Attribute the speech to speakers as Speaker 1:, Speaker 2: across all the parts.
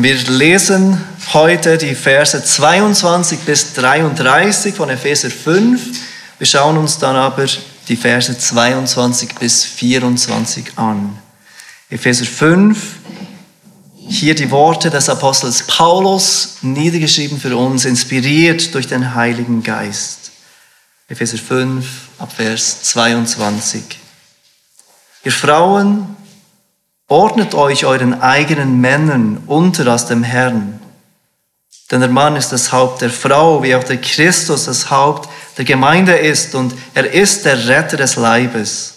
Speaker 1: Wir lesen heute die Verse 22 bis 33 von Epheser 5. Wir schauen uns dann aber die Verse 22 bis 24 an. Epheser 5, hier die Worte des Apostels Paulus, niedergeschrieben für uns, inspiriert durch den Heiligen Geist. Epheser 5, ab Vers 22. Ihr Frauen, Ordnet euch euren eigenen Männern unter als dem Herrn. Denn der Mann ist das Haupt der Frau, wie auch der Christus das Haupt der Gemeinde ist und er ist der Retter des Leibes.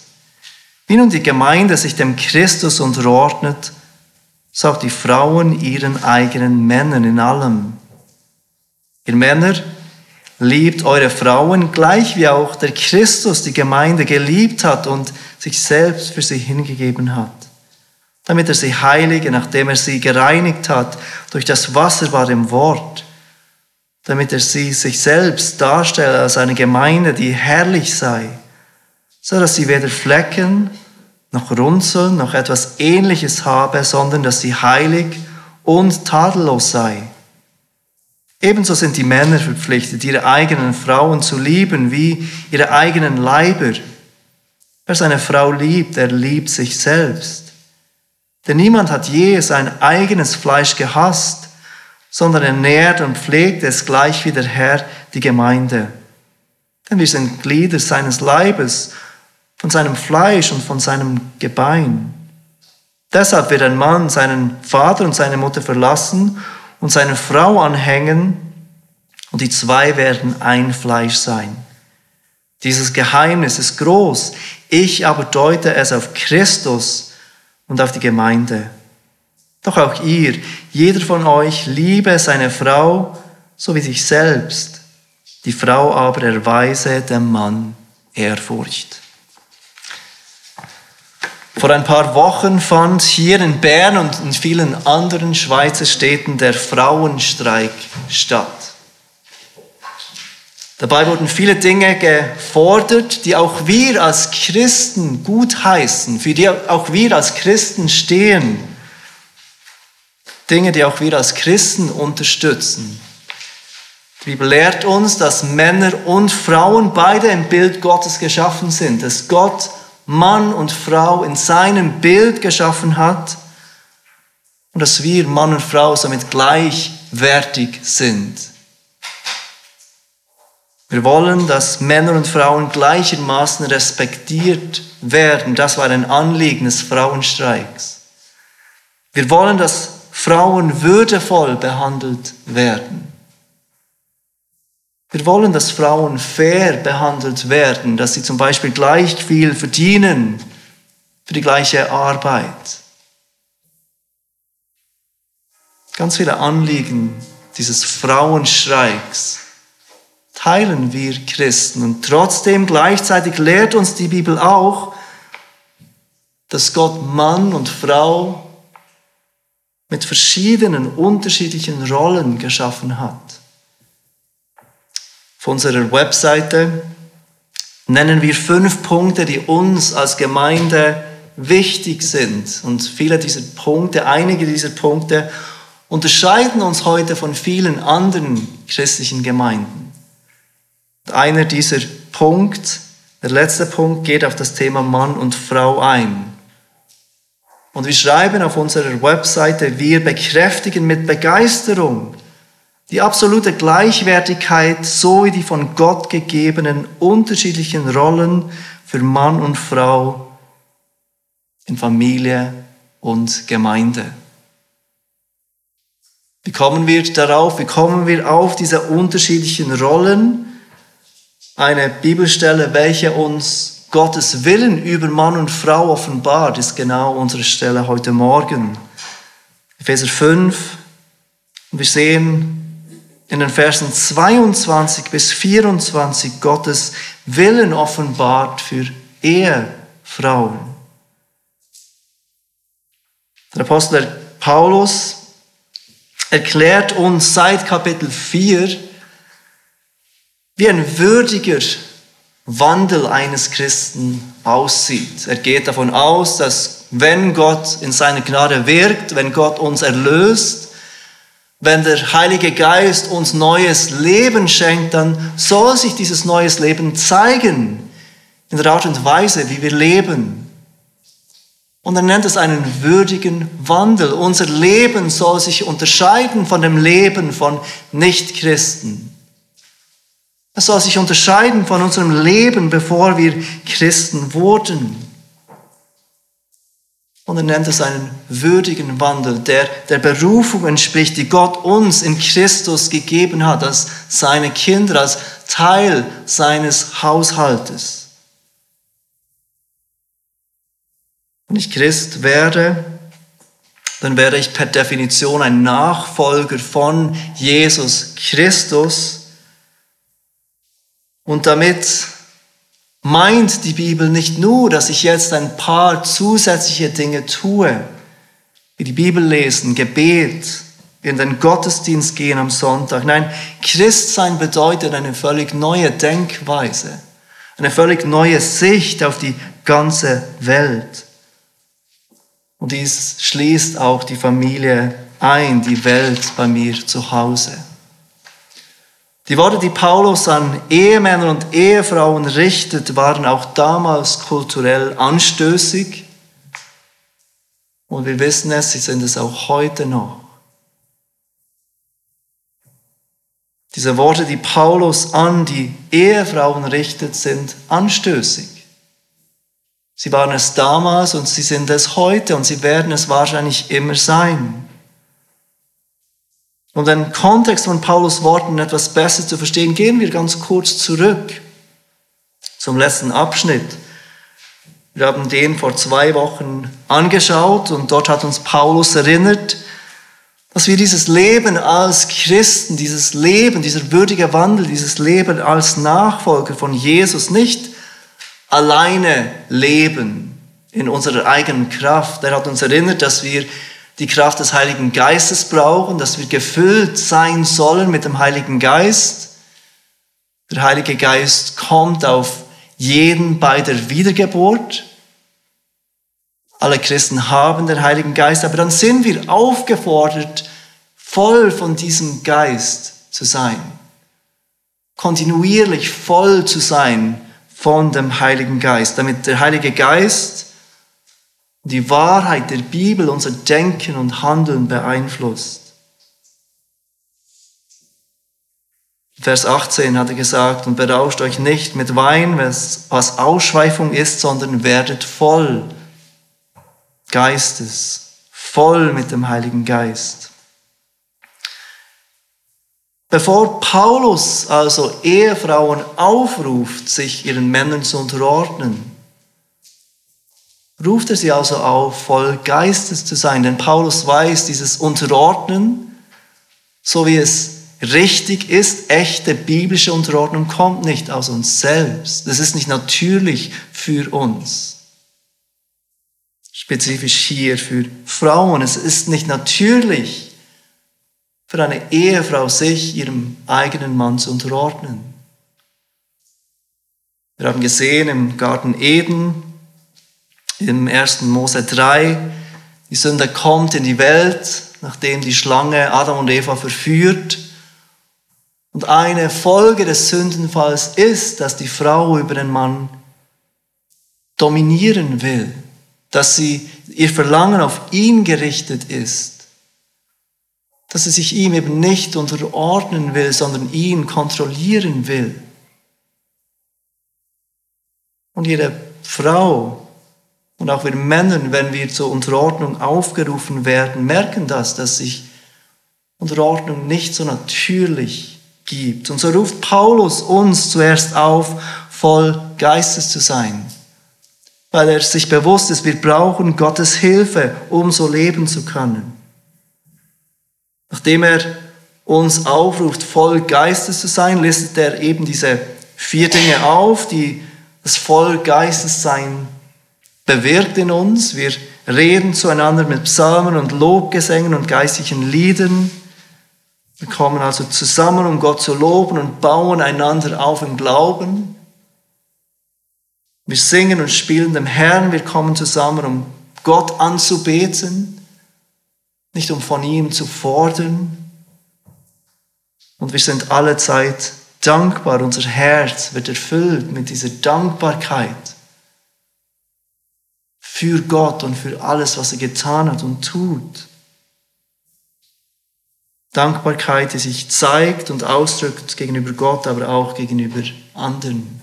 Speaker 1: Wie nun die Gemeinde sich dem Christus unterordnet, so auch die Frauen ihren eigenen Männern in allem. Ihr Männer, liebt eure Frauen gleich wie auch der Christus die Gemeinde geliebt hat und sich selbst für sie hingegeben hat damit er sie heilige, nachdem er sie gereinigt hat durch das wasserbare Wort, damit er sie sich selbst darstelle als eine Gemeinde, die herrlich sei, so dass sie weder Flecken noch Runzeln noch etwas Ähnliches habe, sondern dass sie heilig und tadellos sei. Ebenso sind die Männer verpflichtet, ihre eigenen Frauen zu lieben wie ihre eigenen Leiber. Wer seine Frau liebt, er liebt sich selbst. Denn niemand hat je sein eigenes Fleisch gehasst, sondern er nährt und pflegt es gleich wie der Herr die Gemeinde. Denn wir sind Glieder seines Leibes, von seinem Fleisch und von seinem Gebein. Deshalb wird ein Mann seinen Vater und seine Mutter verlassen und seine Frau anhängen, und die zwei werden ein Fleisch sein. Dieses Geheimnis ist groß, ich aber deute es auf Christus, und auf die Gemeinde. Doch auch ihr, jeder von euch, liebe seine Frau so wie sich selbst. Die Frau aber erweise dem Mann Ehrfurcht. Vor ein paar Wochen fand hier in Bern und in vielen anderen Schweizer Städten der Frauenstreik statt. Dabei wurden viele Dinge gefordert, die auch wir als Christen gutheißen, für die auch wir als Christen stehen. Dinge, die auch wir als Christen unterstützen. Die Bibel lehrt uns, dass Männer und Frauen beide im Bild Gottes geschaffen sind, dass Gott Mann und Frau in seinem Bild geschaffen hat und dass wir Mann und Frau somit gleichwertig sind. Wir wollen, dass Männer und Frauen gleichermaßen respektiert werden. Das war ein Anliegen des Frauenstreiks. Wir wollen, dass Frauen würdevoll behandelt werden. Wir wollen, dass Frauen fair behandelt werden, dass sie zum Beispiel gleich viel verdienen für die gleiche Arbeit. Ganz viele Anliegen dieses Frauenstreiks teilen wir Christen. Und trotzdem gleichzeitig lehrt uns die Bibel auch, dass Gott Mann und Frau mit verschiedenen unterschiedlichen Rollen geschaffen hat. Auf unserer Webseite nennen wir fünf Punkte, die uns als Gemeinde wichtig sind. Und viele dieser Punkte, einige dieser Punkte unterscheiden uns heute von vielen anderen christlichen Gemeinden. Einer dieser Punkt, der letzte Punkt, geht auf das Thema Mann und Frau ein. Und wir schreiben auf unserer Webseite, wir bekräftigen mit Begeisterung die absolute Gleichwertigkeit sowie die von Gott gegebenen unterschiedlichen Rollen für Mann und Frau in Familie und Gemeinde. Wie kommen wir darauf? Wie kommen wir auf diese unterschiedlichen Rollen? Eine Bibelstelle, welche uns Gottes Willen über Mann und Frau offenbart, ist genau unsere Stelle heute Morgen. Epheser 5. Und wir sehen in den Versen 22 bis 24 Gottes Willen offenbart für Ehefrauen. Der Apostel Paulus erklärt uns seit Kapitel 4, wie ein würdiger Wandel eines Christen aussieht. Er geht davon aus, dass wenn Gott in seiner Gnade wirkt, wenn Gott uns erlöst, wenn der Heilige Geist uns neues Leben schenkt, dann soll sich dieses neues Leben zeigen in der Art und Weise, wie wir leben. Und er nennt es einen würdigen Wandel. Unser Leben soll sich unterscheiden von dem Leben von Nichtchristen. Es soll sich unterscheiden von unserem Leben, bevor wir Christen wurden. Und er nennt es einen würdigen Wandel, der der Berufung entspricht, die Gott uns in Christus gegeben hat, als seine Kinder, als Teil seines Haushaltes. Wenn ich Christ werde, dann werde ich per Definition ein Nachfolger von Jesus Christus. Und damit meint die Bibel nicht nur, dass ich jetzt ein paar zusätzliche Dinge tue, wie die Bibel lesen, Gebet, in den Gottesdienst gehen am Sonntag. Nein, Christsein bedeutet eine völlig neue Denkweise, eine völlig neue Sicht auf die ganze Welt. Und dies schließt auch die Familie ein, die Welt bei mir zu Hause. Die Worte, die Paulus an Ehemänner und Ehefrauen richtet, waren auch damals kulturell anstößig. Und wir wissen es, sie sind es auch heute noch. Diese Worte, die Paulus an die Ehefrauen richtet, sind anstößig. Sie waren es damals und sie sind es heute und sie werden es wahrscheinlich immer sein. Um den Kontext von Paulus Worten etwas besser zu verstehen, gehen wir ganz kurz zurück zum letzten Abschnitt. Wir haben den vor zwei Wochen angeschaut und dort hat uns Paulus erinnert, dass wir dieses Leben als Christen, dieses Leben, dieser würdige Wandel, dieses Leben als Nachfolger von Jesus nicht alleine leben in unserer eigenen Kraft. Er hat uns erinnert, dass wir die Kraft des Heiligen Geistes brauchen, dass wir gefüllt sein sollen mit dem Heiligen Geist. Der Heilige Geist kommt auf jeden bei der Wiedergeburt. Alle Christen haben den Heiligen Geist, aber dann sind wir aufgefordert, voll von diesem Geist zu sein. Kontinuierlich voll zu sein von dem Heiligen Geist, damit der Heilige Geist die Wahrheit der Bibel unser Denken und Handeln beeinflusst. Vers 18 hat er gesagt, und berauscht euch nicht mit Wein, was, Ausschweifung ist, sondern werdet voll Geistes, voll mit dem Heiligen Geist. Bevor Paulus also Ehefrauen aufruft, sich ihren Männern zu unterordnen, ruft er sie also auf, voll Geistes zu sein. Denn Paulus weiß, dieses Unterordnen, so wie es richtig ist, echte biblische Unterordnung kommt nicht aus uns selbst. Das ist nicht natürlich für uns. Spezifisch hier für Frauen. Es ist nicht natürlich für eine Ehefrau, sich ihrem eigenen Mann zu unterordnen. Wir haben gesehen im Garten Eden, im 1. Mose 3. Die Sünde kommt in die Welt, nachdem die Schlange Adam und Eva verführt. Und eine Folge des Sündenfalls ist, dass die Frau über den Mann dominieren will, dass sie ihr Verlangen auf ihn gerichtet ist, dass sie sich ihm eben nicht unterordnen will, sondern ihn kontrollieren will. Und jede Frau und auch wir Männern, wenn wir zur Unterordnung aufgerufen werden, merken das, dass sich Unterordnung nicht so natürlich gibt. Und so ruft Paulus uns zuerst auf, voll Geistes zu sein, weil er sich bewusst ist, wir brauchen Gottes Hilfe, um so leben zu können. Nachdem er uns aufruft, voll Geistes zu sein, listet er eben diese vier Dinge auf, die das voll Geistes sein bewirkt in uns. Wir reden zueinander mit Psalmen und Lobgesängen und geistlichen Liedern. Wir kommen also zusammen, um Gott zu loben und bauen einander auf im Glauben. Wir singen und spielen dem Herrn. Wir kommen zusammen, um Gott anzubeten, nicht um von ihm zu fordern. Und wir sind alle Zeit dankbar. Unser Herz wird erfüllt mit dieser Dankbarkeit für Gott und für alles, was er getan hat und tut. Dankbarkeit, die sich zeigt und ausdrückt gegenüber Gott, aber auch gegenüber anderen.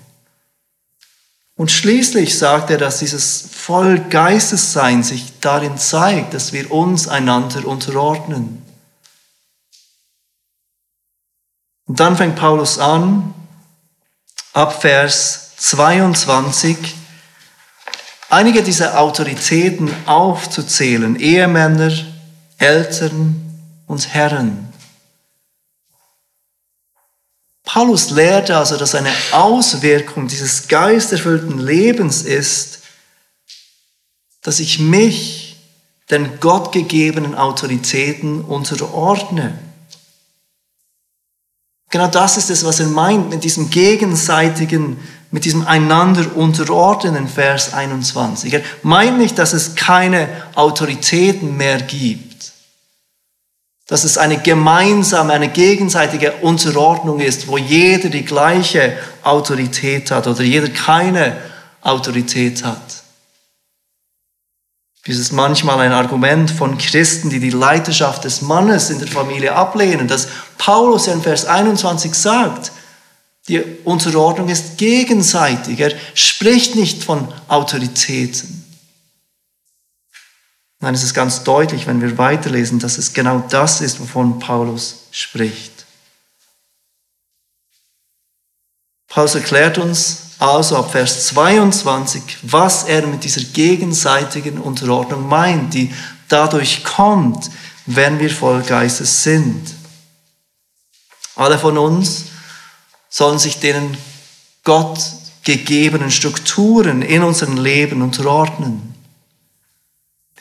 Speaker 1: Und schließlich sagt er, dass dieses voll Geistessein sich darin zeigt, dass wir uns einander unterordnen. Und dann fängt Paulus an, ab Vers 22, einige dieser Autoritäten aufzuzählen, Ehemänner, Eltern und Herren. Paulus lehrte also, dass eine Auswirkung dieses geisterfüllten Lebens ist, dass ich mich den gottgegebenen Autoritäten unterordne. Genau das ist es, was er meint mit diesem gegenseitigen, mit diesem einander unterordnen Vers 21. Er meint nicht, dass es keine Autoritäten mehr gibt, dass es eine gemeinsame, eine gegenseitige Unterordnung ist, wo jeder die gleiche Autorität hat oder jeder keine Autorität hat. Dies ist manchmal ein Argument von Christen, die die Leiterschaft des Mannes in der Familie ablehnen, dass Paulus in Vers 21 sagt, die Unterordnung ist gegenseitig. Er spricht nicht von Autoritäten. Nein, es ist ganz deutlich, wenn wir weiterlesen, dass es genau das ist, wovon Paulus spricht. Paulus erklärt uns, also ab Vers 22, was er mit dieser gegenseitigen Unterordnung meint, die dadurch kommt, wenn wir voll Geistes sind. Alle von uns sollen sich den Gott gegebenen Strukturen in unserem Leben unterordnen.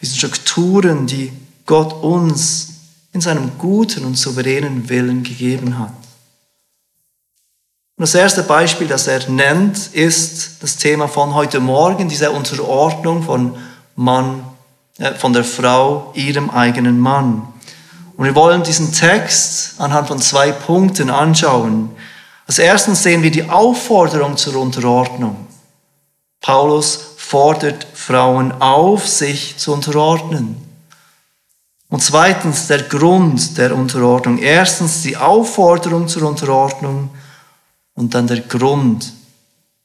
Speaker 1: Diesen Strukturen, die Gott uns in seinem guten und souveränen Willen gegeben hat. Und das erste Beispiel, das er nennt, ist das Thema von heute Morgen, diese Unterordnung von Mann, äh, von der Frau ihrem eigenen Mann. Und wir wollen diesen Text anhand von zwei Punkten anschauen. Als erstens sehen wir die Aufforderung zur Unterordnung. Paulus fordert Frauen auf, sich zu unterordnen. Und zweitens der Grund der Unterordnung. Erstens die Aufforderung zur Unterordnung und dann der Grund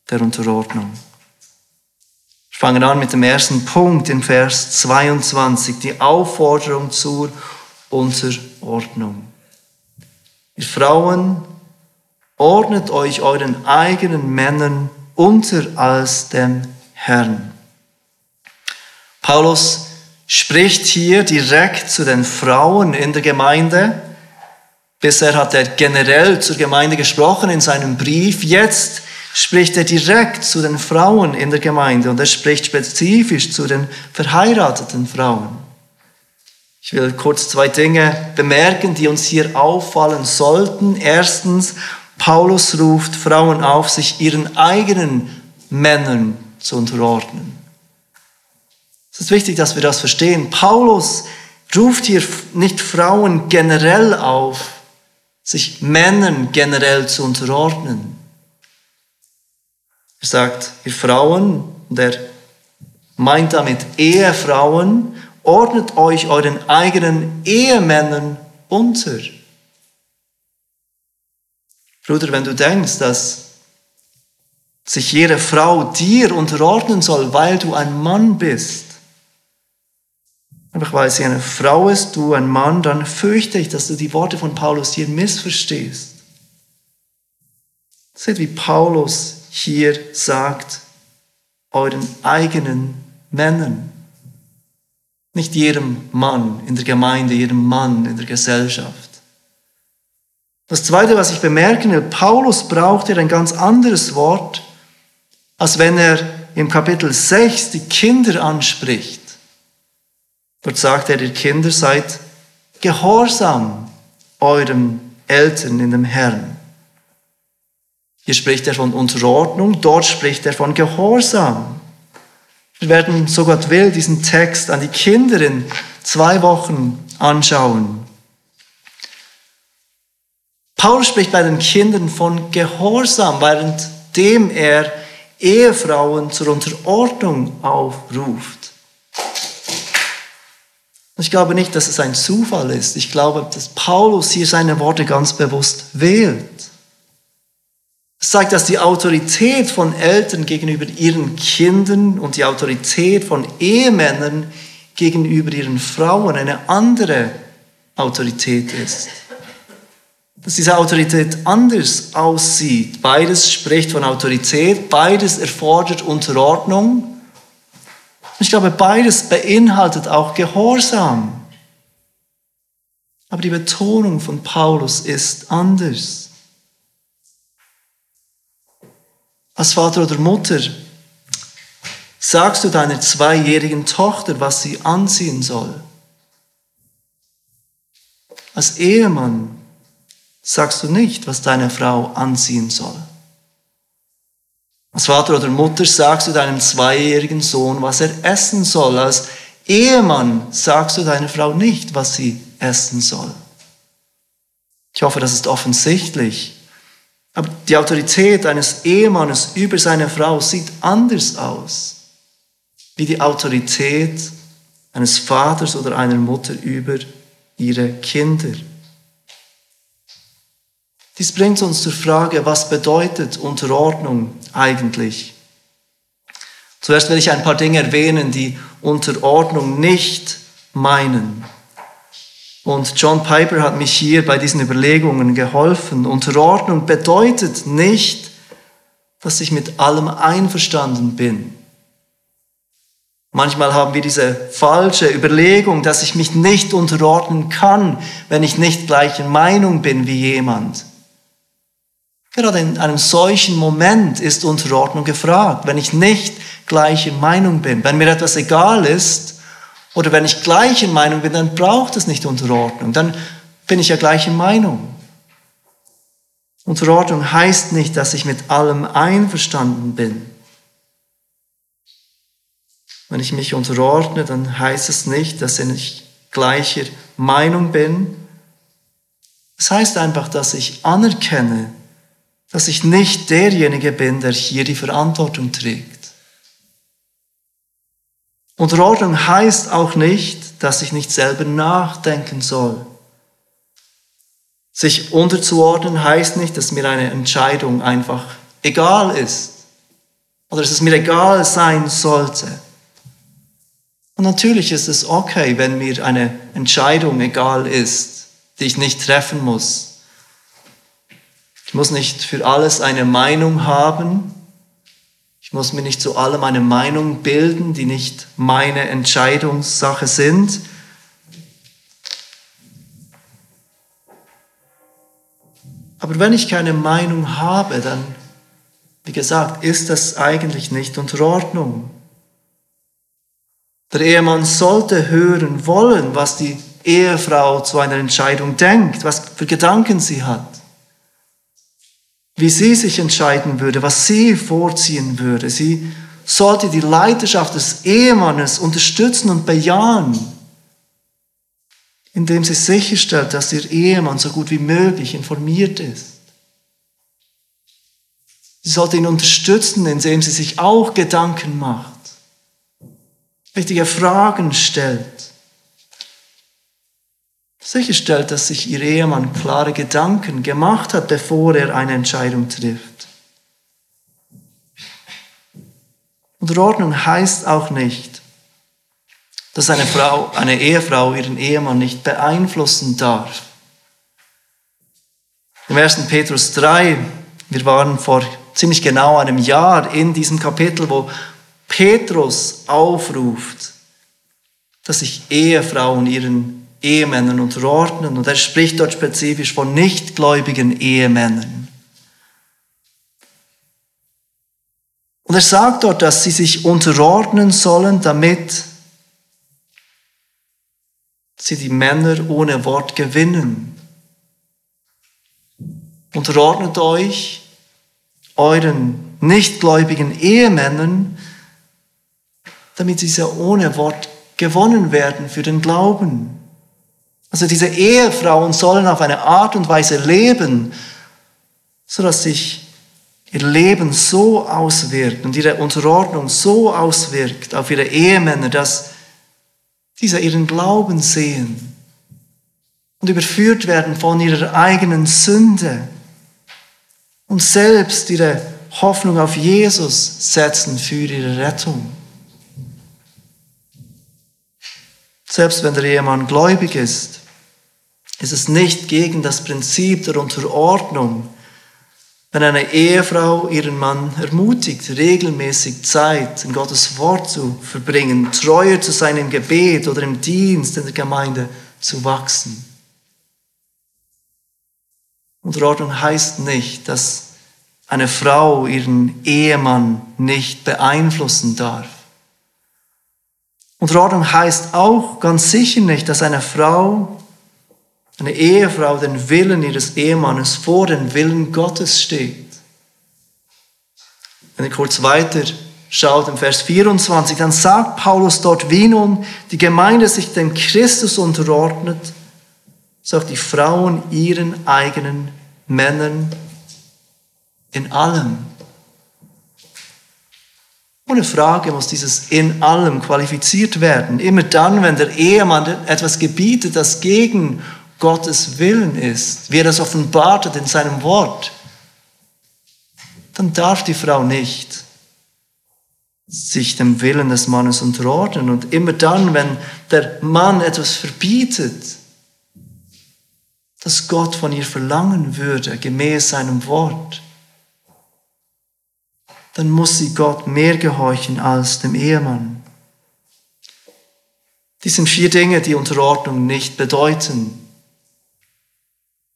Speaker 1: der Unterordnung. Wir fangen an mit dem ersten Punkt in Vers 22, die Aufforderung zur Unterordnung. Ihr Frauen, ordnet euch euren eigenen Männern unter als dem Herrn. Paulus spricht hier direkt zu den Frauen in der Gemeinde Bisher hat er generell zur Gemeinde gesprochen in seinem Brief. Jetzt spricht er direkt zu den Frauen in der Gemeinde und er spricht spezifisch zu den verheirateten Frauen. Ich will kurz zwei Dinge bemerken, die uns hier auffallen sollten. Erstens, Paulus ruft Frauen auf, sich ihren eigenen Männern zu unterordnen. Es ist wichtig, dass wir das verstehen. Paulus ruft hier nicht Frauen generell auf, sich Männern generell zu unterordnen. Er sagt, ihr Frauen, und er meint damit Ehefrauen, ordnet euch euren eigenen Ehemännern unter. Bruder, wenn du denkst, dass sich jede Frau dir unterordnen soll, weil du ein Mann bist, Einfach weil sie eine Frau ist, du ein Mann, dann fürchte ich, dass du die Worte von Paulus hier missverstehst. Seht, wie Paulus hier sagt, euren eigenen Männern. Nicht jedem Mann in der Gemeinde, jedem Mann in der Gesellschaft. Das Zweite, was ich bemerken will, Paulus braucht hier ein ganz anderes Wort, als wenn er im Kapitel 6 die Kinder anspricht. Dort sagt er, ihr Kinder, seid gehorsam euren Eltern in dem Herrn. Hier spricht er von Unterordnung, dort spricht er von Gehorsam. Wir werden, so Gott will, diesen Text an die Kinder in zwei Wochen anschauen. Paulus spricht bei den Kindern von Gehorsam, währenddem er Ehefrauen zur Unterordnung aufruft. Ich glaube nicht, dass es ein Zufall ist. Ich glaube, dass Paulus hier seine Worte ganz bewusst wählt. Es zeigt, dass die Autorität von Eltern gegenüber ihren Kindern und die Autorität von Ehemännern gegenüber ihren Frauen eine andere Autorität ist. Dass diese Autorität anders aussieht. Beides spricht von Autorität, beides erfordert Unterordnung. Ich glaube, beides beinhaltet auch Gehorsam. Aber die Betonung von Paulus ist anders. Als Vater oder Mutter sagst du deiner zweijährigen Tochter, was sie anziehen soll. Als Ehemann sagst du nicht, was deine Frau anziehen soll. Als Vater oder Mutter sagst du deinem zweijährigen Sohn, was er essen soll. Als Ehemann sagst du deiner Frau nicht, was sie essen soll. Ich hoffe, das ist offensichtlich. Aber die Autorität eines Ehemannes über seine Frau sieht anders aus, wie die Autorität eines Vaters oder einer Mutter über ihre Kinder. Dies bringt uns zur Frage, was bedeutet Unterordnung eigentlich? Zuerst will ich ein paar Dinge erwähnen, die Unterordnung nicht meinen. Und John Piper hat mich hier bei diesen Überlegungen geholfen. Unterordnung bedeutet nicht, dass ich mit allem einverstanden bin. Manchmal haben wir diese falsche Überlegung, dass ich mich nicht unterordnen kann, wenn ich nicht gleicher Meinung bin wie jemand. Gerade in einem solchen Moment ist Unterordnung gefragt, wenn ich nicht gleicher Meinung bin. Wenn mir etwas egal ist oder wenn ich gleicher Meinung bin, dann braucht es nicht Unterordnung. Dann bin ich ja gleicher Meinung. Unterordnung heißt nicht, dass ich mit allem einverstanden bin. Wenn ich mich unterordne, dann heißt es nicht, dass ich gleicher Meinung bin. Es heißt einfach, dass ich anerkenne, dass ich nicht derjenige bin, der hier die Verantwortung trägt. Unterordnung heißt auch nicht, dass ich nicht selber nachdenken soll. Sich unterzuordnen heißt nicht, dass mir eine Entscheidung einfach egal ist oder dass es mir egal sein sollte. Und natürlich ist es okay, wenn mir eine Entscheidung egal ist, die ich nicht treffen muss. Ich muss nicht für alles eine Meinung haben. Ich muss mir nicht zu allem eine Meinung bilden, die nicht meine Entscheidungssache sind. Aber wenn ich keine Meinung habe, dann, wie gesagt, ist das eigentlich nicht unter Ordnung. Der Ehemann sollte hören wollen, was die Ehefrau zu einer Entscheidung denkt, was für Gedanken sie hat wie sie sich entscheiden würde, was sie vorziehen würde. Sie sollte die Leidenschaft des Ehemannes unterstützen und bejahen, indem sie sicherstellt, dass ihr Ehemann so gut wie möglich informiert ist. Sie sollte ihn unterstützen, indem sie sich auch Gedanken macht, richtige Fragen stellt sicherstellt, dass sich ihr Ehemann klare Gedanken gemacht hat, bevor er eine Entscheidung trifft. Unterordnung heißt auch nicht, dass eine Frau, eine Ehefrau ihren Ehemann nicht beeinflussen darf. Im 1. Petrus 3, wir waren vor ziemlich genau einem Jahr in diesem Kapitel, wo Petrus aufruft, dass sich Ehefrauen ihren Ehemännern unterordnen. Und er spricht dort spezifisch von nichtgläubigen Ehemännern. Und er sagt dort, dass sie sich unterordnen sollen, damit sie die Männer ohne Wort gewinnen. Unterordnet euch euren nichtgläubigen Ehemännern, damit sie ohne Wort gewonnen werden für den Glauben. Also diese Ehefrauen sollen auf eine Art und Weise leben, sodass sich ihr Leben so auswirkt und ihre Unterordnung so auswirkt auf ihre Ehemänner, dass diese ihren Glauben sehen und überführt werden von ihrer eigenen Sünde und selbst ihre Hoffnung auf Jesus setzen für ihre Rettung. Selbst wenn der Ehemann gläubig ist, ist es nicht gegen das Prinzip der Unterordnung, wenn eine Ehefrau ihren Mann ermutigt, regelmäßig Zeit in Gottes Wort zu verbringen, treuer zu sein im Gebet oder im Dienst in der Gemeinde zu wachsen. Unterordnung heißt nicht, dass eine Frau ihren Ehemann nicht beeinflussen darf. Unterordnung heißt auch ganz sicher nicht, dass eine Frau, eine Ehefrau den Willen ihres Ehemannes vor den Willen Gottes steht. Wenn ihr kurz weiter schaut im Vers 24, dann sagt Paulus dort, wie nun die Gemeinde sich dem Christus unterordnet, sagt die Frauen ihren eigenen Männern in allem. Ohne Frage muss dieses in allem qualifiziert werden. Immer dann, wenn der Ehemann etwas gebietet, das gegen Gottes Willen ist, wie er das offenbart hat in seinem Wort, dann darf die Frau nicht sich dem Willen des Mannes unterordnen. Und immer dann, wenn der Mann etwas verbietet, das Gott von ihr verlangen würde, gemäß seinem Wort, dann muss sie Gott mehr gehorchen als dem Ehemann. Dies sind vier Dinge, die Unterordnung nicht bedeuten.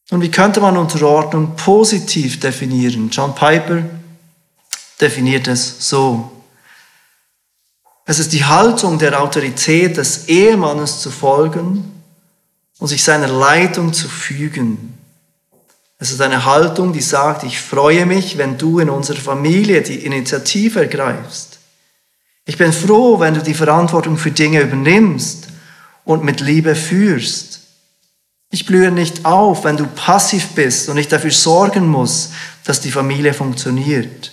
Speaker 1: Und wie könnte man Unterordnung positiv definieren? John Piper definiert es so. Es ist die Haltung der Autorität des Ehemannes zu folgen und sich seiner Leitung zu fügen. Es ist eine Haltung, die sagt, ich freue mich, wenn du in unserer Familie die Initiative ergreifst. Ich bin froh, wenn du die Verantwortung für Dinge übernimmst und mit Liebe führst. Ich blühe nicht auf, wenn du passiv bist und ich dafür sorgen muss, dass die Familie funktioniert.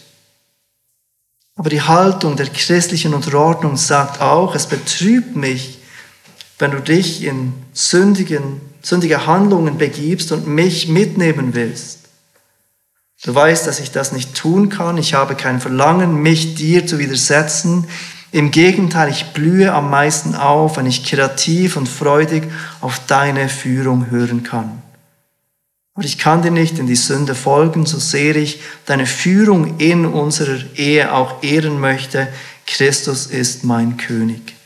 Speaker 1: Aber die Haltung der christlichen Unterordnung sagt auch, es betrübt mich, wenn du dich in sündigen sündige Handlungen begibst und mich mitnehmen willst. Du weißt, dass ich das nicht tun kann. Ich habe kein Verlangen, mich dir zu widersetzen. Im Gegenteil, ich blühe am meisten auf, wenn ich kreativ und freudig auf deine Führung hören kann. Aber ich kann dir nicht in die Sünde folgen, so sehr ich deine Führung in unserer Ehe auch ehren möchte. Christus ist mein König.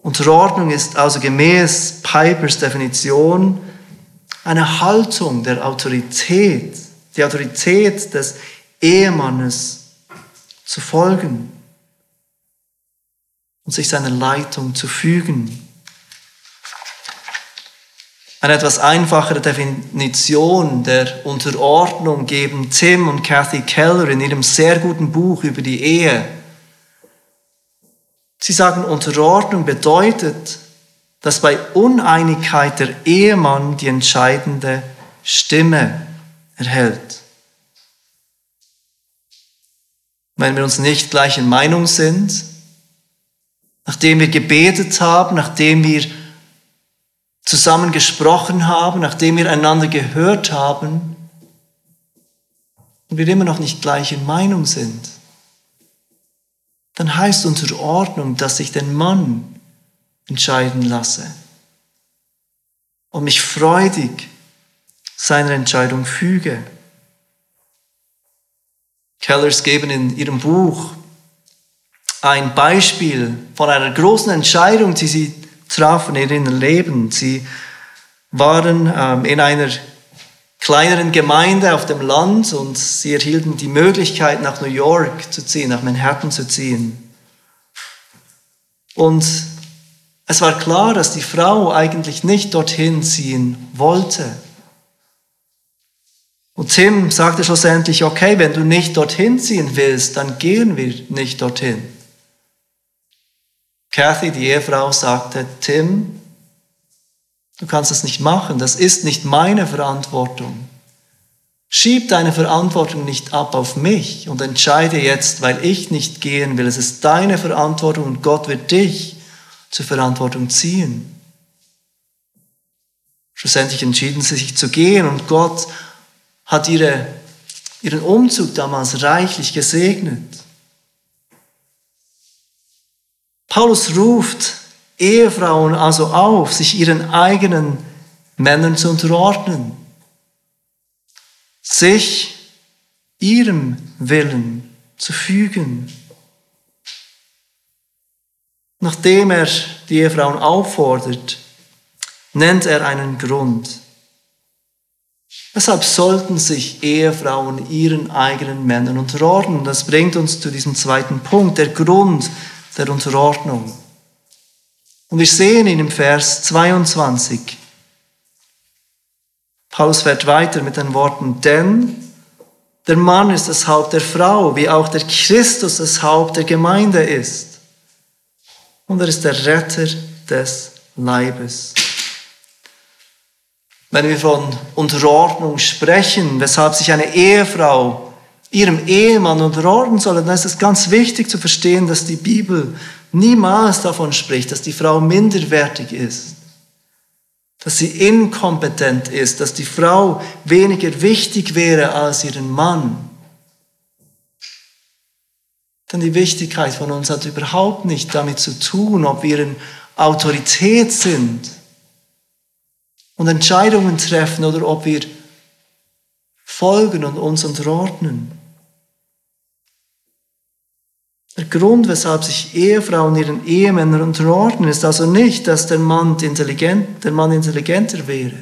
Speaker 1: Unterordnung ist also gemäß Pipers Definition eine Haltung der Autorität, die Autorität des Ehemannes zu folgen und sich seiner Leitung zu fügen. Eine etwas einfachere Definition der Unterordnung geben Tim und Kathy Keller in ihrem sehr guten Buch über die Ehe Sie sagen, Unterordnung bedeutet, dass bei Uneinigkeit der Ehemann die entscheidende Stimme erhält. Wenn wir uns nicht gleicher Meinung sind, nachdem wir gebetet haben, nachdem wir zusammen gesprochen haben, nachdem wir einander gehört haben und wir immer noch nicht gleicher Meinung sind, dann heißt Unterordnung, dass ich den Mann entscheiden lasse und mich freudig seiner Entscheidung füge. Kellers geben in ihrem Buch ein Beispiel von einer großen Entscheidung, die sie trafen in ihrem Leben. Sie waren ähm, in einer kleineren Gemeinde auf dem Land und sie erhielten die Möglichkeit, nach New York zu ziehen, nach Manhattan zu ziehen. Und es war klar, dass die Frau eigentlich nicht dorthin ziehen wollte. Und Tim sagte schlussendlich, okay, wenn du nicht dorthin ziehen willst, dann gehen wir nicht dorthin. Kathy, die Ehefrau, sagte, Tim, Du kannst das nicht machen, das ist nicht meine Verantwortung. Schieb deine Verantwortung nicht ab auf mich und entscheide jetzt, weil ich nicht gehen will. Es ist deine Verantwortung und Gott wird dich zur Verantwortung ziehen. Schlussendlich entschieden sie sich zu gehen und Gott hat ihre, ihren Umzug damals reichlich gesegnet. Paulus ruft Ehefrauen also auf, sich ihren eigenen Männern zu unterordnen, sich ihrem Willen zu fügen. Nachdem er die Ehefrauen auffordert, nennt er einen Grund. Deshalb sollten sich Ehefrauen ihren eigenen Männern unterordnen. Das bringt uns zu diesem zweiten Punkt, der Grund der Unterordnung. Und wir sehen ihn im Vers 22. Paulus fährt weiter mit den Worten, denn der Mann ist das Haupt der Frau, wie auch der Christus das Haupt der Gemeinde ist. Und er ist der Retter des Leibes. Wenn wir von Unterordnung sprechen, weshalb sich eine Ehefrau ihrem Ehemann unterordnen soll, dann ist es ganz wichtig zu verstehen, dass die Bibel niemals davon spricht, dass die Frau minderwertig ist, dass sie inkompetent ist, dass die Frau weniger wichtig wäre als ihren Mann. Denn die Wichtigkeit von uns hat überhaupt nicht damit zu tun, ob wir in Autorität sind und Entscheidungen treffen oder ob wir folgen und uns unterordnen. Der Grund, weshalb sich Ehefrauen ihren Ehemännern unterordnen, ist also nicht, dass der Mann, intelligent, der Mann intelligenter wäre,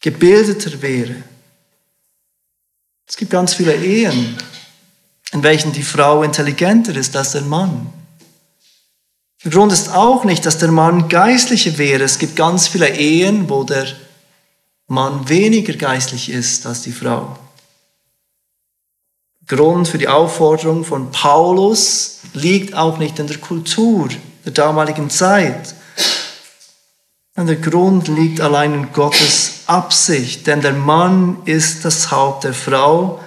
Speaker 1: gebildeter wäre. Es gibt ganz viele Ehen, in welchen die Frau intelligenter ist als der Mann. Der Grund ist auch nicht, dass der Mann geistlicher wäre. Es gibt ganz viele Ehen, wo der Mann weniger geistlich ist als die Frau. Grund für die Aufforderung von Paulus liegt auch nicht in der Kultur der damaligen Zeit. Der Grund liegt allein in Gottes Absicht, denn der Mann ist das Haupt der Frau,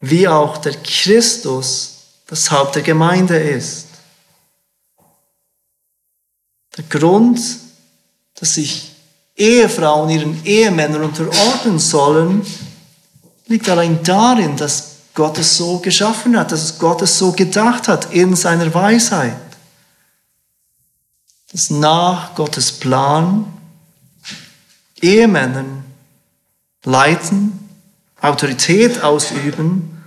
Speaker 1: wie auch der Christus das Haupt der Gemeinde ist. Der Grund, dass sich Ehefrauen ihren Ehemännern unterordnen sollen, liegt allein darin, dass Gott es so geschaffen hat, dass Gott es so gedacht hat in seiner Weisheit. Dass nach Gottes Plan Ehemännern leiten, Autorität ausüben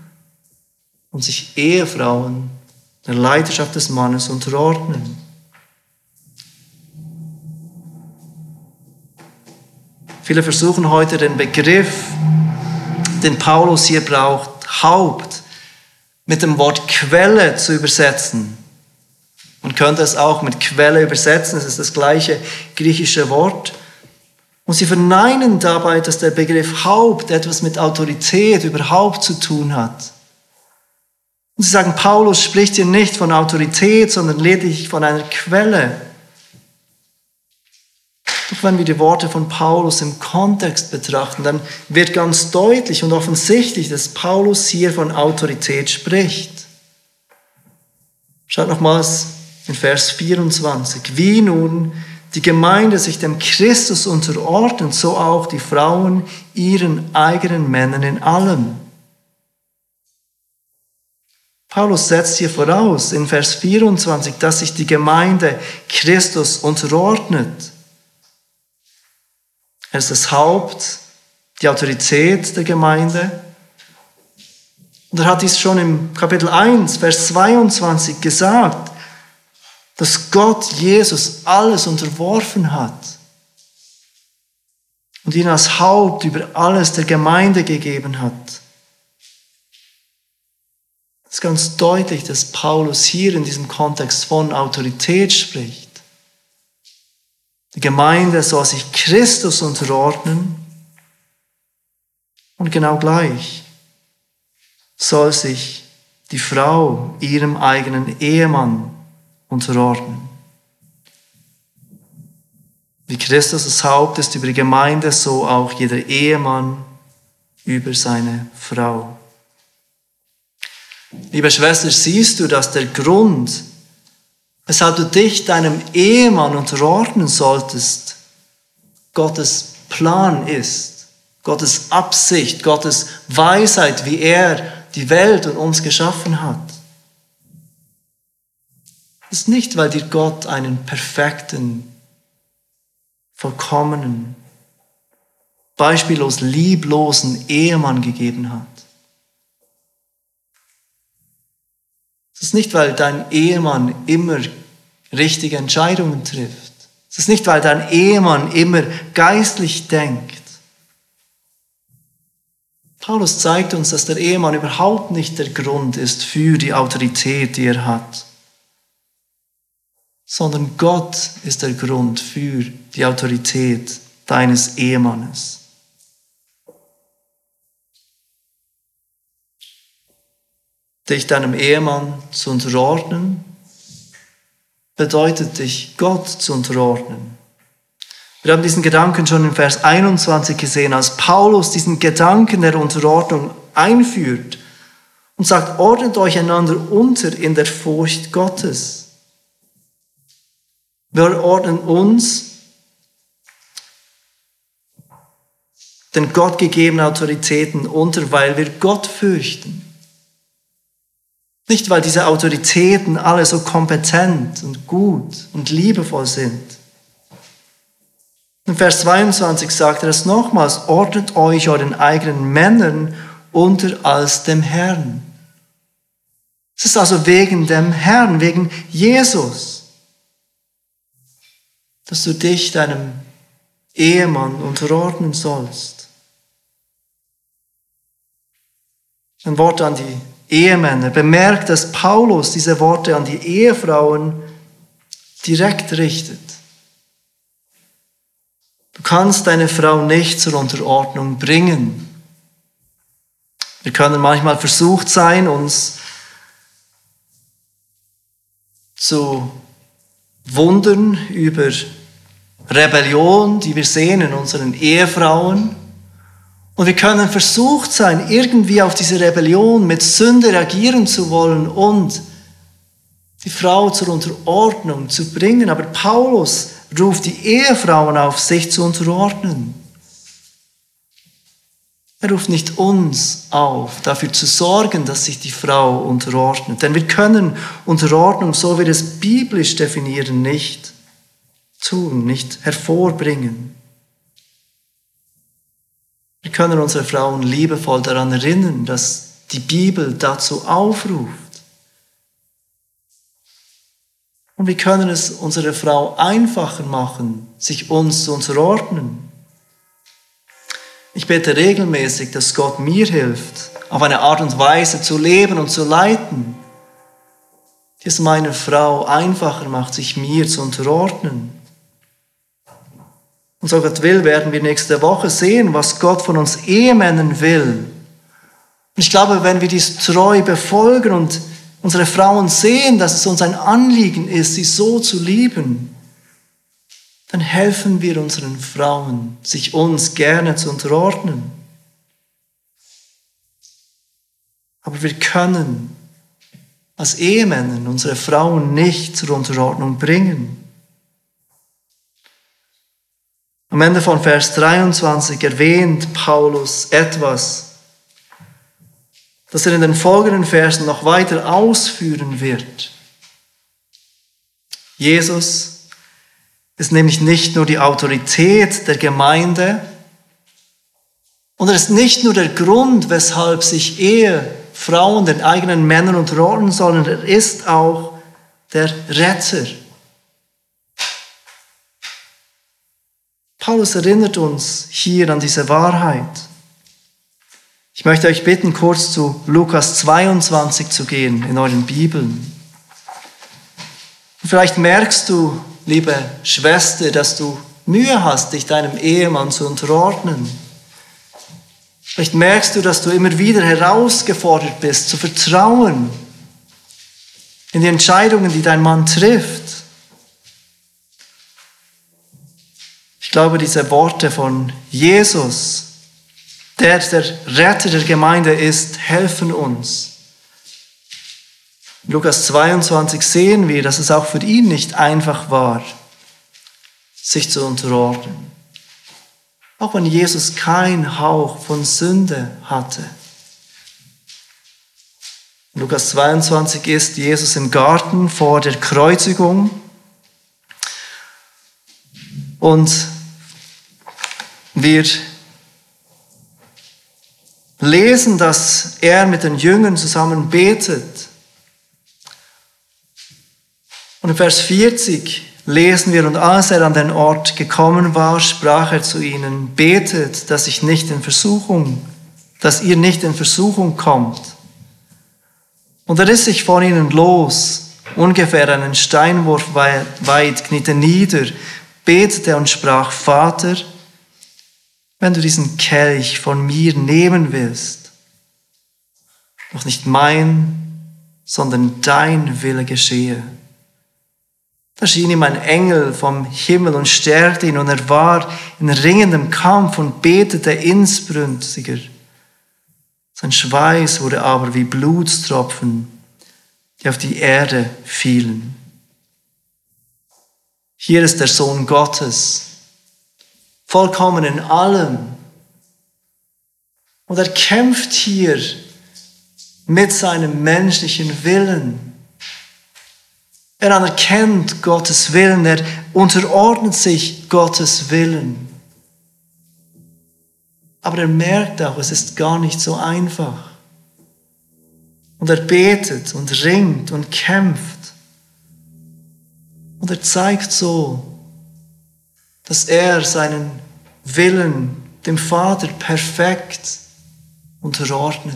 Speaker 1: und sich Ehefrauen der Leidenschaft des Mannes unterordnen. Viele versuchen heute den Begriff, den Paulus hier braucht, Haupt mit dem Wort Quelle zu übersetzen. Man könnte es auch mit Quelle übersetzen, es ist das gleiche griechische Wort. Und sie verneinen dabei, dass der Begriff Haupt etwas mit Autorität überhaupt zu tun hat. Und sie sagen, Paulus spricht hier nicht von Autorität, sondern lediglich von einer Quelle. Wenn wir die Worte von Paulus im Kontext betrachten, dann wird ganz deutlich und offensichtlich, dass Paulus hier von Autorität spricht. Schaut nochmals in Vers 24. Wie nun die Gemeinde sich dem Christus unterordnet, so auch die Frauen ihren eigenen Männern in allem. Paulus setzt hier voraus in Vers 24, dass sich die Gemeinde Christus unterordnet. Er ist das Haupt, die Autorität der Gemeinde. Und er hat dies schon im Kapitel 1, Vers 22 gesagt, dass Gott Jesus alles unterworfen hat und ihn als Haupt über alles der Gemeinde gegeben hat. Es ist ganz deutlich, dass Paulus hier in diesem Kontext von Autorität spricht. Die Gemeinde soll sich Christus unterordnen und genau gleich soll sich die Frau ihrem eigenen Ehemann unterordnen. Wie Christus das Haupt ist über die Gemeinde, so auch jeder Ehemann über seine Frau. Liebe Schwester, siehst du, dass der Grund, weshalb du dich deinem Ehemann unterordnen solltest, Gottes Plan ist, Gottes Absicht, Gottes Weisheit, wie er die Welt und uns geschaffen hat. Es ist nicht, weil dir Gott einen perfekten, vollkommenen, beispiellos lieblosen Ehemann gegeben hat. Es ist nicht, weil dein Ehemann immer richtige Entscheidungen trifft. Es ist nicht, weil dein Ehemann immer geistlich denkt. Paulus zeigt uns, dass der Ehemann überhaupt nicht der Grund ist für die Autorität, die er hat, sondern Gott ist der Grund für die Autorität deines Ehemannes. Dich deinem Ehemann zu unterordnen, bedeutet dich Gott zu unterordnen. Wir haben diesen Gedanken schon in Vers 21 gesehen, als Paulus diesen Gedanken der Unterordnung einführt und sagt, ordnet euch einander unter in der Furcht Gottes. Wir ordnen uns den Gott gegebenen Autoritäten unter, weil wir Gott fürchten. Nicht, weil diese Autoritäten alle so kompetent und gut und liebevoll sind. In Vers 22 sagt er es nochmals, ordnet euch euren eigenen Männern unter als dem Herrn. Es ist also wegen dem Herrn, wegen Jesus, dass du dich deinem Ehemann unterordnen sollst. Ein Wort an die Ehemänner. Bemerkt, dass Paulus diese Worte an die Ehefrauen direkt richtet. Du kannst deine Frau nicht zur Unterordnung bringen. Wir können manchmal versucht sein, uns zu wundern über Rebellion, die wir sehen in unseren Ehefrauen und wir können versucht sein, irgendwie auf diese Rebellion mit Sünde reagieren zu wollen und die Frau zur Unterordnung zu bringen. Aber Paulus ruft die Ehefrauen auf, sich zu unterordnen. Er ruft nicht uns auf, dafür zu sorgen, dass sich die Frau unterordnet. Denn wir können Unterordnung, so wie wir es biblisch definieren, nicht tun, nicht hervorbringen. Wir können unsere Frauen liebevoll daran erinnern, dass die Bibel dazu aufruft. Und wir können es unserer Frau einfacher machen, sich uns zu unterordnen. Ich bete regelmäßig, dass Gott mir hilft, auf eine Art und Weise zu leben und zu leiten, die es meiner Frau einfacher macht, sich mir zu unterordnen. Und so Gott will, werden wir nächste Woche sehen, was Gott von uns Ehemännern will. Und ich glaube, wenn wir dies treu befolgen und unsere Frauen sehen, dass es uns ein Anliegen ist, sie so zu lieben, dann helfen wir unseren Frauen, sich uns gerne zu unterordnen. Aber wir können als Ehemänner unsere Frauen nicht zur Unterordnung bringen. Am Ende von Vers 23 erwähnt Paulus etwas, das er in den folgenden Versen noch weiter ausführen wird. Jesus ist nämlich nicht nur die Autorität der Gemeinde und er ist nicht nur der Grund, weshalb sich Ehefrauen den eigenen Männern unterordnen sollen, er ist auch der Retter. Paulus erinnert uns hier an diese Wahrheit. Ich möchte euch bitten, kurz zu Lukas 22 zu gehen in euren Bibeln. vielleicht merkst du, liebe Schwester, dass du Mühe hast, dich deinem Ehemann zu unterordnen. Vielleicht merkst du, dass du immer wieder herausgefordert bist, zu vertrauen in die Entscheidungen, die dein Mann trifft. Glaube, diese Worte von Jesus, der der Retter der Gemeinde ist, helfen uns. In Lukas 22 sehen wir, dass es auch für ihn nicht einfach war, sich zu unterordnen. Auch wenn Jesus kein Hauch von Sünde hatte. In Lukas 22 ist Jesus im Garten vor der Kreuzigung und wir lesen, dass er mit den Jüngern zusammen betet. Und in Vers 40 lesen wir, und als er an den Ort gekommen war, sprach er zu ihnen, betet, dass ich nicht in Versuchung, dass ihr nicht in Versuchung kommt. Und er riss sich von ihnen los, ungefähr einen Steinwurf weit, kniete nieder, betete und sprach, Vater, wenn du diesen Kelch von mir nehmen willst, doch nicht mein, sondern dein Wille geschehe. Da schien ihm ein Engel vom Himmel und stärkte ihn und er war in ringendem Kampf und betete insbrünstiger. Sein Schweiß wurde aber wie Blutstropfen, die auf die Erde fielen. Hier ist der Sohn Gottes, vollkommen in allem. Und er kämpft hier mit seinem menschlichen Willen. Er anerkennt Gottes Willen, er unterordnet sich Gottes Willen. Aber er merkt auch, es ist gar nicht so einfach. Und er betet und ringt und kämpft. Und er zeigt so, dass er seinen Willen dem Vater perfekt unterordnet.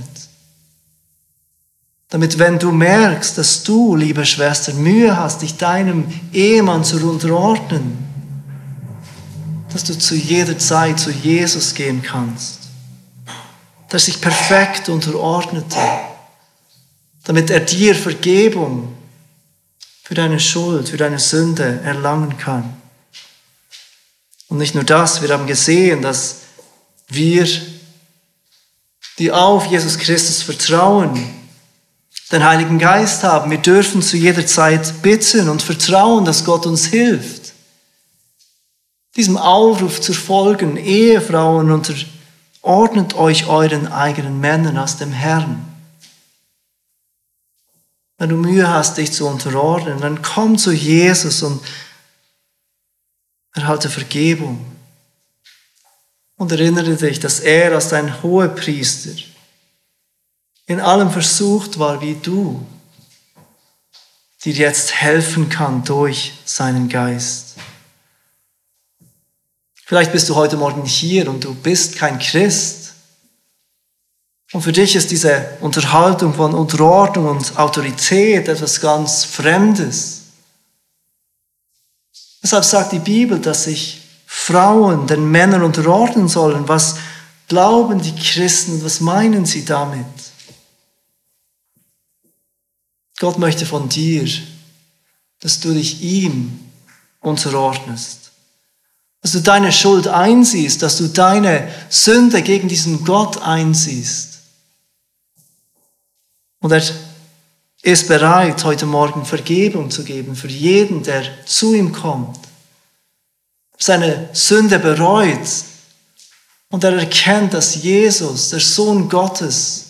Speaker 1: Damit wenn du merkst, dass du, liebe Schwester, Mühe hast, dich deinem Ehemann zu unterordnen, dass du zu jeder Zeit zu Jesus gehen kannst, der sich perfekt unterordnete, damit er dir Vergebung für deine Schuld, für deine Sünde erlangen kann. Und nicht nur das, wir haben gesehen, dass wir, die auf Jesus Christus vertrauen, den Heiligen Geist haben. Wir dürfen zu jeder Zeit bitten und vertrauen, dass Gott uns hilft. Diesem Aufruf zu folgen, Ehefrauen, unterordnet euch euren eigenen Männern aus dem Herrn. Wenn du Mühe hast, dich zu unterordnen, dann komm zu Jesus und erhalte Vergebung. Und erinnere dich, dass er als dein hoher Priester in allem versucht war wie du, dir jetzt helfen kann durch seinen Geist. Vielleicht bist du heute Morgen hier und du bist kein Christ. Und für dich ist diese Unterhaltung von Unterordnung und Autorität etwas ganz Fremdes. Deshalb sagt die Bibel, dass sich Frauen den Männern unterordnen sollen. Was glauben die Christen? Was meinen sie damit? Gott möchte von dir, dass du dich ihm unterordnest. Dass du deine Schuld einsiehst, dass du deine Sünde gegen diesen Gott einsiehst. Und er ist bereit, heute Morgen Vergebung zu geben für jeden, der zu ihm kommt, seine Sünde bereut und er erkennt, dass Jesus, der Sohn Gottes,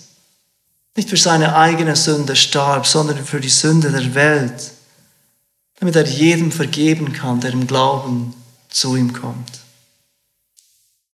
Speaker 1: nicht für seine eigene Sünde starb, sondern für die Sünde der Welt, damit er jedem vergeben kann, der im Glauben zu ihm kommt.